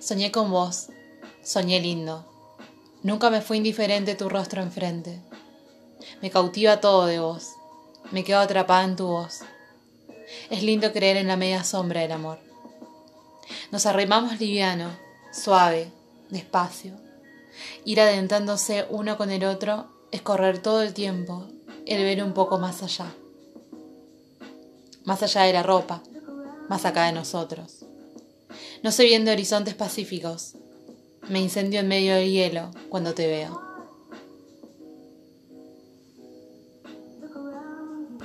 Soñé con vos, soñé lindo. Nunca me fue indiferente tu rostro enfrente. Me cautiva todo de vos, me quedo atrapada en tu voz. Es lindo creer en la media sombra del amor. Nos arrimamos liviano, suave, despacio. Ir adentrándose uno con el otro es correr todo el tiempo, el ver un poco más allá. Más allá de la ropa, más acá de nosotros. No se viendo horizontes pacíficos. Me incendio en medio del hielo cuando te veo.